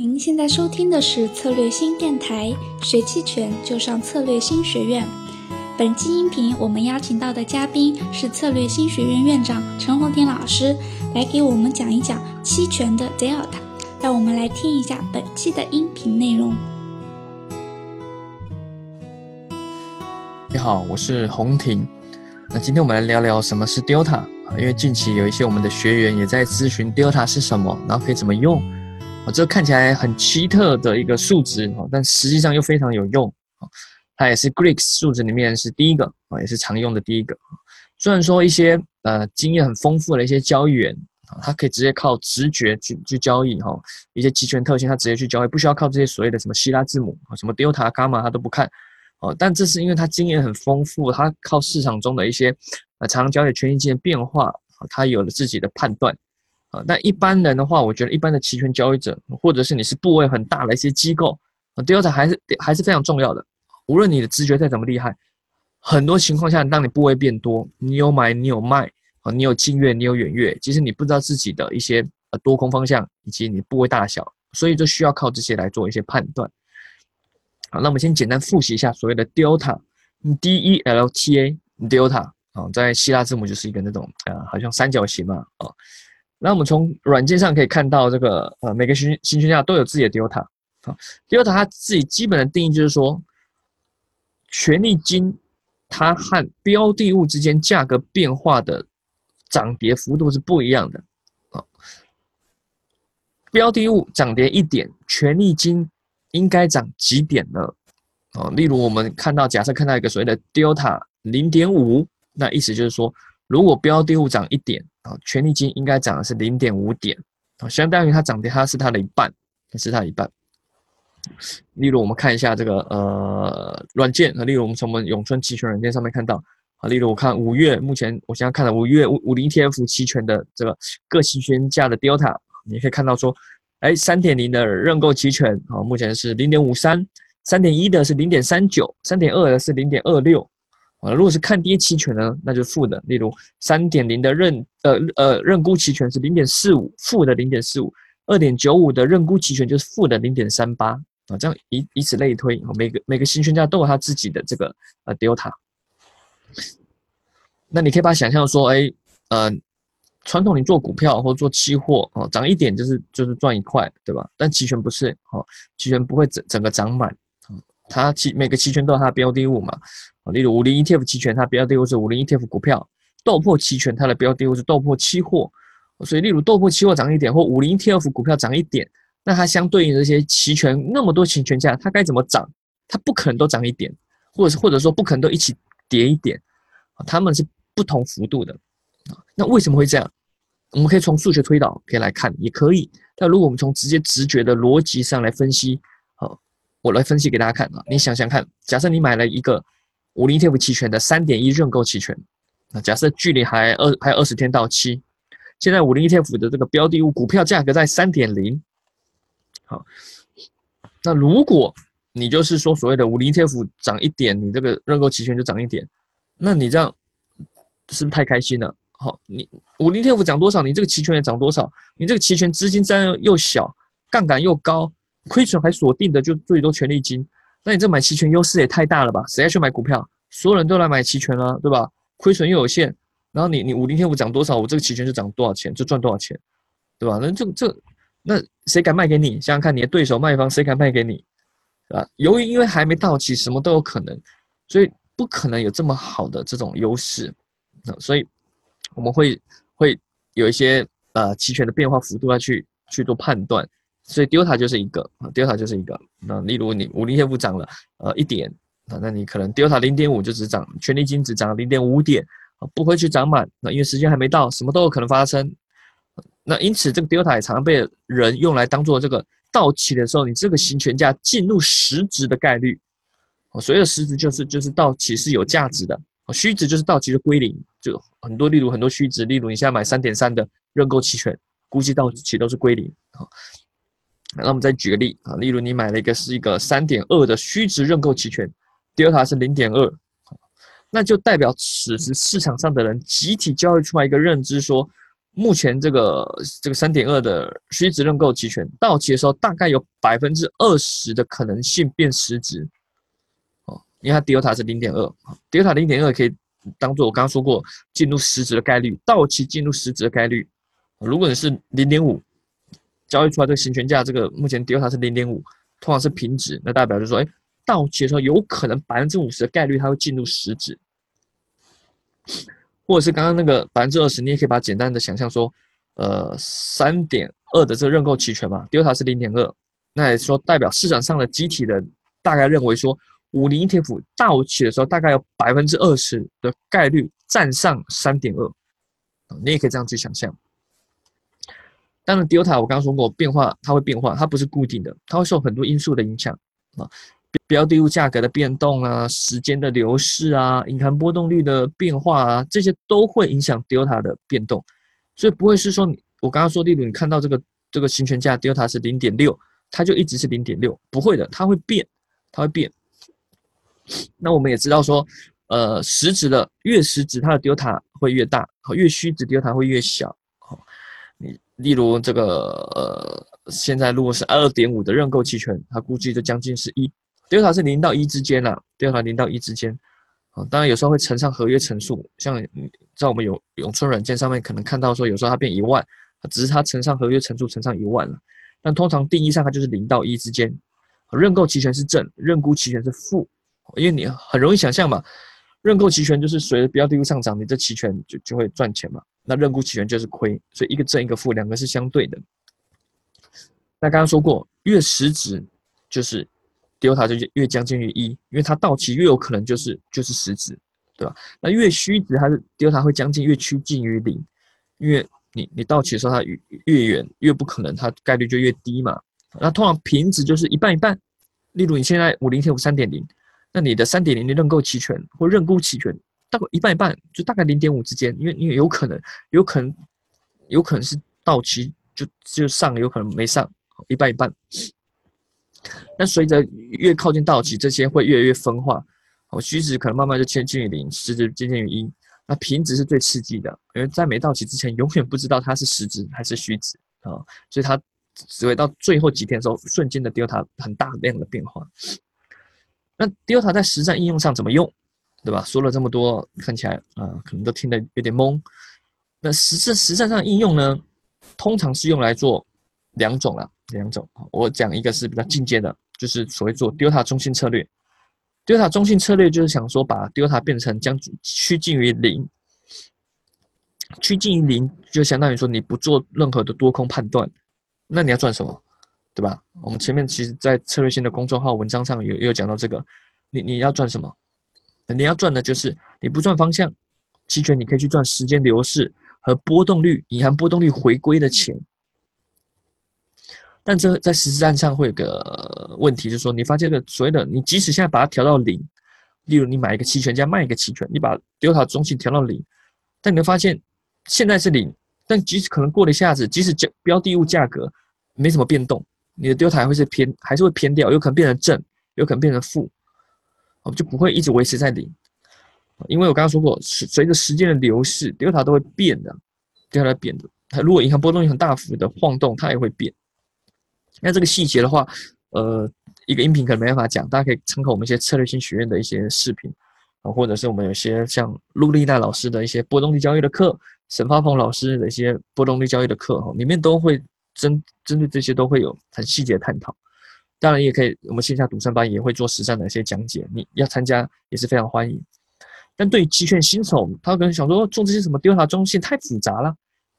您现在收听的是策略新电台，学期权就上策略新学院。本期音频我们邀请到的嘉宾是策略新学院院长陈红婷老师，来给我们讲一讲期权的 delta。让我们来听一下本期的音频内容。你好，我是红婷。那今天我们来聊聊什么是 delta 啊？因为近期有一些我们的学员也在咨询 delta 是什么，然后可以怎么用。啊，这看起来很奇特的一个数值啊，但实际上又非常有用啊。它也是 Greeks 数值里面是第一个啊，也是常用的第一个。虽然说一些呃经验很丰富的一些交易员啊，他可以直接靠直觉去去交易哈，一些期权特性他直接去交易，不需要靠这些所谓的什么希腊字母啊，什么 delta、伽马他都不看哦。但这是因为他经验很丰富，他靠市场中的一些呃常交易权益金的变化，他有了自己的判断。啊，那一般人的话，我觉得一般的期权交易者，或者是你是部位很大的一些机构，啊，delta 还是还是非常重要的。无论你的直觉再怎么厉害，很多情况下，当你部位变多，你有买，你有卖，啊，你有近月，你有远月，其实你不知道自己的一些呃多空方向以及你部位大小，所以就需要靠这些来做一些判断。好，那我们先简单复习一下所谓的 delta，D E L T A delta，啊，在希腊字母就是一个那种呃，好像三角形嘛，啊。那我们从软件上可以看到，这个呃每个行行权价都有自己的 delta 啊，delta 它自己基本的定义就是说，权利金它和标的物之间价格变化的涨跌幅度是不一样的啊。标的物涨跌一点，权利金应该涨几点呢？啊，例如我们看到，假设看到一个所谓的 delta 零点五，那意思就是说，如果标的物涨一点啊。权利金应该涨的是零点五点，啊，相当于它涨跌它是它的一半，是它一半。例如我们看一下这个呃软件啊，例如我们从我们永春期权软件上面看到啊，例如我看五月目前我现在看了五月五五零 T F 期权的这个各期权价的 delta，你可以看到说，哎，三点零的认购期权啊，目前是零点五三，三点一的是零点三九，三点二的是零点二六。啊，如果是看跌期权呢，那就负的。例如三点零的认呃呃认沽期权是零点四五，负的零点四五；二点九五的认沽期权就是负的零点三八啊。这样以以此类推，每个每个新圈价都有它自己的这个呃 delta。那你可以把它想象说，哎，呃，传统你做股票或做期货哦，涨一点就是就是赚一块，对吧？但期权不是哦，期权不会整整个涨满。它期每个期权都有它的标的物嘛，例如五零 ETF 期权，它标的物是五零 ETF 股票；豆粕期权，它的标的物是豆粕期货。所以，例如豆粕期货涨一点，或五零 ETF 股票涨一点，那它相对应这些期权那么多期权价，它该怎么涨？它不可能都涨一点，或者是或者说不可能都一起跌一点，啊，它们是不同幅度的，那为什么会这样？我们可以从数学推导可以来看，也可以。但如果我们从直接直觉的逻辑上来分析，我来分析给大家看啊，你想想看，假设你买了一个五零 ETF 期权的三点一认购期权，那假设距离还二还有二十天到期，现在五零 ETF 的这个标的物股票价格在三点零，好，那如果你就是说所谓的五零 ETF 涨一点，你这个认购期权就涨一点，那你这样是不是太开心了？好，你五零 ETF 涨多少，你这个期权也涨多少，你这个期权资金占又小，杠杆又高。亏损还锁定的就最多权利金，那你这买期权优势也太大了吧？谁要去买股票？所有人都来买期权了，对吧？亏损又有限，然后你你五零天五涨多少，我这个期权就涨多少钱，就赚多少钱，对吧？那这这那谁敢卖给你？想想看你的对手卖方谁敢卖给你，对吧？由于因为还没到期，什么都有可能，所以不可能有这么好的这种优势，那所以我们会会有一些呃期权的变化幅度要去去做判断。所以 delta 就是一个啊，delta 就是一个。那例如你五零 ETF 涨了呃一点啊，那你可能 delta 零点五就只涨，权利金只涨零点五点啊，不会去涨满。那因为时间还没到，什么都有可能发生。那因此这个 delta 也常常被人用来当做这个到期的时候，你这个行权价进入实值的概率。所谓的实值就是就是到期是有价值的，虚值就是到期就归零。就很多例如很多虚值，例如你现在买三点三的认购期权，估计到期都是归零啊。那我们再举个例啊，例如你买了一个是一个三点二的虚值认购期权，delta 是零点二，那就代表此时市场上的人集体交易出来一个认知，说目前这个这个三点二的虚值认购期权到期的时候，大概有百分之二十的可能性变实值。哦，因为它 delta 是零点二，delta 零点二可以当做我刚刚说过进入实值的概率，到期进入实值的概率。如果你是零点五，交易出来这个行权价，这个目前 delta 是零点五，通常是平值，那代表就是说，哎，到期的时候有可能百分之五十的概率它会进入实值。或者是刚刚那个百分之二十，你也可以把简单的想象说，呃，三点二的这个认购期权嘛，delta 是零点二，那也说代表市场上的集体的大概认为说，五零 ETF 到期的时候，大概有百分之二十的概率占上三点二，你也可以这样去想象。当然，delta 我刚刚说过，变化它会变化，它不是固定的，它会受很多因素的影响啊。标的物价格的变动啊，时间的流逝啊，隐含波动率的变化啊，这些都会影响 delta 的变动，所以不会是说你我刚刚说例如你看到这个这个行权价 delta 是零点六，它就一直是零点六，不会的，它会变，它会变。那我们也知道说，呃，实值的越实值，它的 delta 会越大，和越虚值 delta 会越小。好，例如这个呃，现在如果是二点五的认购期权，它估计就将近是一。delta 是零到一之间啦，delta 零到一之间，啊，当然有时候会乘上合约乘数，像在我们永永春软件上面可能看到说，有时候它变一万，只是它乘上合约乘数乘上一万了，但通常定义上它就是零到一之间，认购期权是正，认沽期权是负，因为你很容易想象嘛，认购期权就是随着标的物上涨，你这期权就就会赚钱嘛，那认沽期权就是亏，所以一个正一个负，两个是相对的。那刚刚说过，越实值就是。delta 就越将近于一，因为它到期越有可能就是就是实值，对吧？那越虚值它是 delta 会将近越趋近于零，因为你你到期的时候它越越远越不可能，它概率就越低嘛。那通常平值就是一半一半，例如你现在五零 T 五三点零，那你的三点零的认购期权或认沽期权大概一半一半，就大概零点五之间，因为因为有可能有可能有可能是到期就就上，有可能没上，一半一半。那随着越靠近到期，这些会越来越分化，哦，虚值可能慢慢就接近于零，实值接近于一。那平值是最刺激的，因为在没到期之前，永远不知道它是实值还是虚值啊，所以它只会到最后几天的时候，瞬间的 delta 很大量的变化。那 delta 在实战应用上怎么用，对吧？说了这么多，看起来啊，可能都听得有点懵。那实战实战上应用呢，通常是用来做两种了。两种，我讲一个是比较进阶的，就是所谓做 delta 中性策略。delta 中性策略就是想说把 delta 变成将趋近于零，趋近于零就相当于说你不做任何的多空判断，那你要赚什么，对吧？我们前面其实在策略性的公众号文章上有有讲到这个，你你要赚什么？你要赚的就是你不赚方向，期权你可以去赚时间流逝和波动率，隐含波动率回归的钱。但这在实战上会有个问题，就是说，你发现的所谓的，你即使现在把它调到零，例如你买一个期权加卖一个期权，你把 delta 中性调到零，但你会发现现在是零，但即使可能过了一下子，即使价标的物价格没什么变动，你的 delta 还会是偏，还是会偏掉，有可能变成正，有可能变成负，哦，就不会一直维持在零，因为我刚刚说过，随随着时间的流逝，delta 都会变的，delta 变的，它如果银行波动率很大幅的晃动，它也会变。那这个细节的话，呃，一个音频可能没办法讲，大家可以参考我们一些策略性学院的一些视频啊，或者是我们有些像陆丽娜老师的一些波动率交易的课，沈发鹏老师的一些波动率交易的课哈，里面都会针针对这些都会有很细节的探讨。当然也可以，我们线下独三班也会做实战的一些讲解，你要参加也是非常欢迎。但对于期权新手，他可能想说做这些什么 delta 中性太复杂了，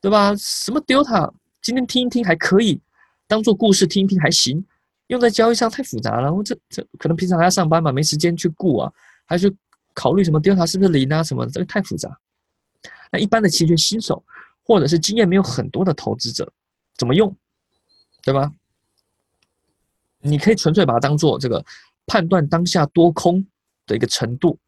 对吧？什么 delta 今天听一听还可以。当做故事听一听还行，用在交易上太复杂了。我这这可能平常还要上班嘛，没时间去顾啊，还去考虑什么 delta 是不是零啊什么，这个太复杂。那一般的期权新手或者是经验没有很多的投资者，怎么用，对吧？你可以纯粹把它当做这个判断当下多空的一个程度。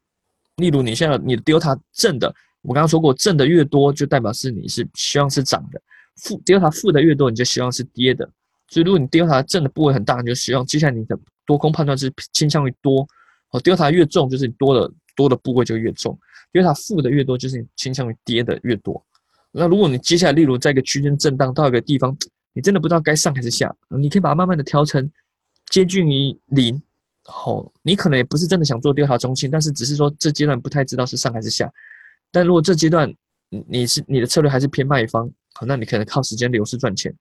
例如你现在你的 delta 正的，我刚刚说过，正的越多就代表是你是希望是涨的，负 delta 负的越多你就希望是跌的。所以，如果你 delta 正的部位很大，你就希望接下来你的多空判断是倾向于多。哦，delta 越重，就是你多的多的部位就越重；delta 负的越多，就是你倾向于跌的越多。那如果你接下来，例如在一个区间震荡到一个地方，你真的不知道该上还是下，你可以把它慢慢的调成接近于零。好，你可能也不是真的想做第二条中心，但是只是说这阶段不太知道是上还是下。但如果这阶段你是你的策略还是偏卖方，好，那你可能靠时间流失赚钱。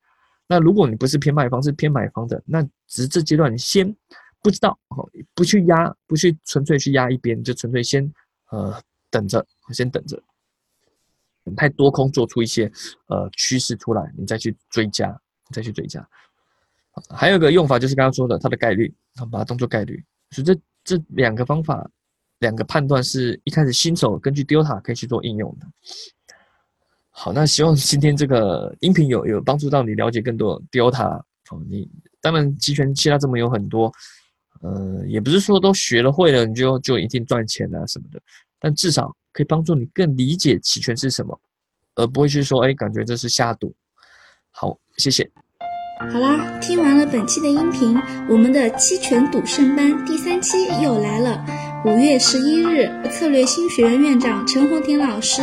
那如果你不是偏卖方，是偏买方的，那只是这阶段你先不知道，哦，不去压，不去纯粹去压一边，就纯粹先呃等着，先等着，等太多空做出一些呃趋势出来，你再去追加，再去追加。还有一个用法就是刚刚说的它的概率，把它当做概率。所以这这两个方法，两个判断是一开始新手根据 Delta 可以去做应用的。好，那希望今天这个音频有有帮助到你了解更多 Delta 哦。你当然期权其他这么有很多，呃，也不是说都学了会了你就就一定赚钱啊什么的，但至少可以帮助你更理解期权是什么，而不会去说哎，感觉这是下赌。好，谢谢。好啦，听完了本期的音频，我们的期权赌圣班第三期又来了。五月十一日，策略新学院院长陈红婷老师。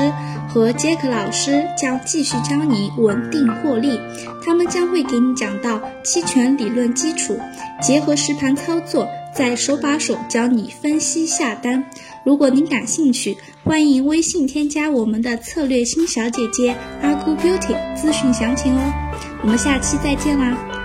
和杰克老师将继续教你稳定获利，他们将会给你讲到期权理论基础，结合实盘操作，再手把手教你分析下单。如果您感兴趣，欢迎微信添加我们的策略新小姐姐阿姑 Beauty 咨询详情哦。我们下期再见啦！